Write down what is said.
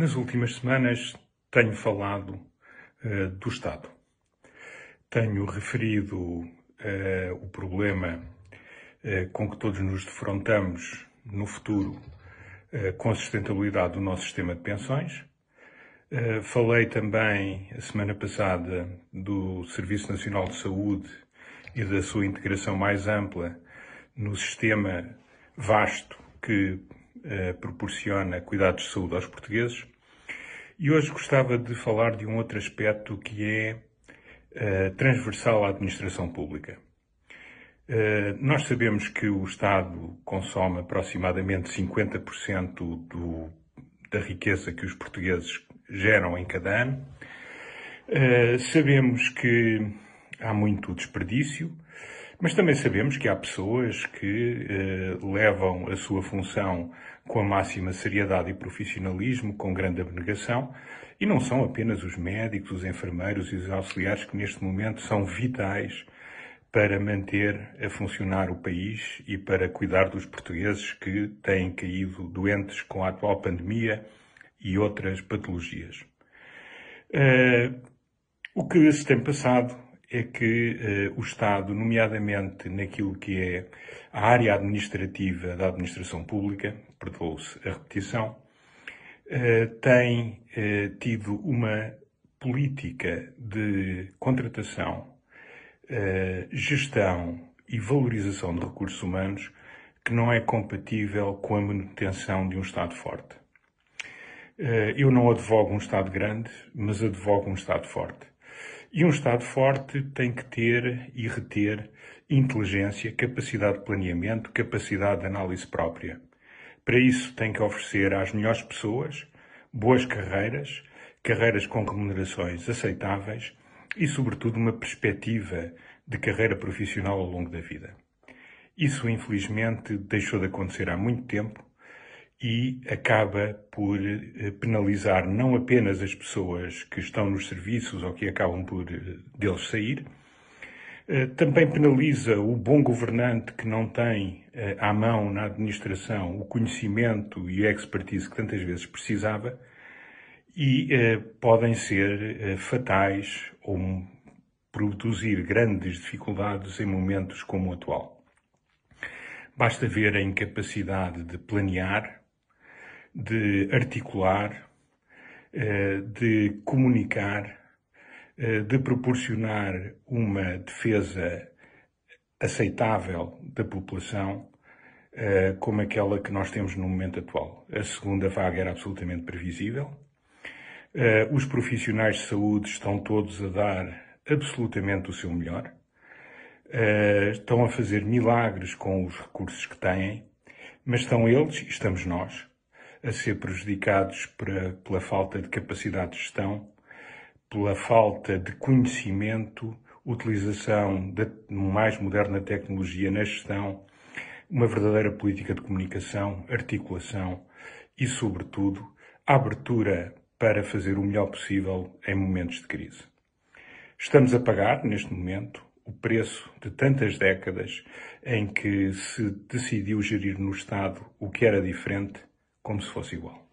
Nas últimas semanas tenho falado uh, do Estado. Tenho referido uh, o problema uh, com que todos nos defrontamos no futuro com a sustentabilidade do nosso sistema de pensões. Falei também a semana passada do Serviço Nacional de Saúde e da sua integração mais ampla no sistema vasto que eh, proporciona cuidados de saúde aos portugueses. E hoje gostava de falar de um outro aspecto que é eh, transversal à administração pública. Eh, nós sabemos que o Estado consome aproximadamente 50% do, da riqueza que os portugueses geram em cada ano. Sabemos que há muito desperdício, mas também sabemos que há pessoas que eh, levam a sua função com a máxima seriedade e profissionalismo, com grande abnegação, e não são apenas os médicos, os enfermeiros e os auxiliares que neste momento são vitais para manter a funcionar o país e para cuidar dos portugueses que têm caído doentes com a atual pandemia e outras patologias. Uh, o que se tem passado é que uh, o Estado, nomeadamente naquilo que é a área administrativa da administração pública, perdoou-se a repetição, uh, tem uh, tido uma política de contratação, gestão e valorização de recursos humanos que não é compatível com a manutenção de um Estado forte. Eu não advogo um Estado grande, mas advogo um Estado forte. E um Estado forte tem que ter e reter inteligência, capacidade de planeamento, capacidade de análise própria. Para isso tem que oferecer às melhores pessoas boas carreiras, carreiras com remunerações aceitáveis e, sobretudo, uma perspectiva de carreira profissional ao longo da vida. Isso, infelizmente, deixou de acontecer há muito tempo e acaba por eh, penalizar não apenas as pessoas que estão nos serviços ou que acabam por eh, deles sair, eh, também penaliza o bom governante que não tem à mão na administração o conhecimento e a expertise que tantas vezes precisava e podem ser fatais ou produzir grandes dificuldades em momentos como o atual. Basta ver a incapacidade de planear, de articular, eh, de comunicar, eh, de proporcionar uma defesa aceitável da população, eh, como aquela que nós temos no momento atual. A segunda vaga era absolutamente previsível. Os profissionais de saúde estão todos a dar absolutamente o seu melhor. Estão a fazer milagres com os recursos que têm, mas estão eles estamos nós a ser prejudicados pela, pela falta de capacidade de gestão, pela falta de conhecimento, utilização da mais moderna tecnologia na gestão, uma verdadeira política de comunicação, articulação e, sobretudo, abertura para fazer o melhor possível em momentos de crise. Estamos a pagar, neste momento, o preço de tantas décadas em que se decidiu gerir no Estado o que era diferente como se fosse igual.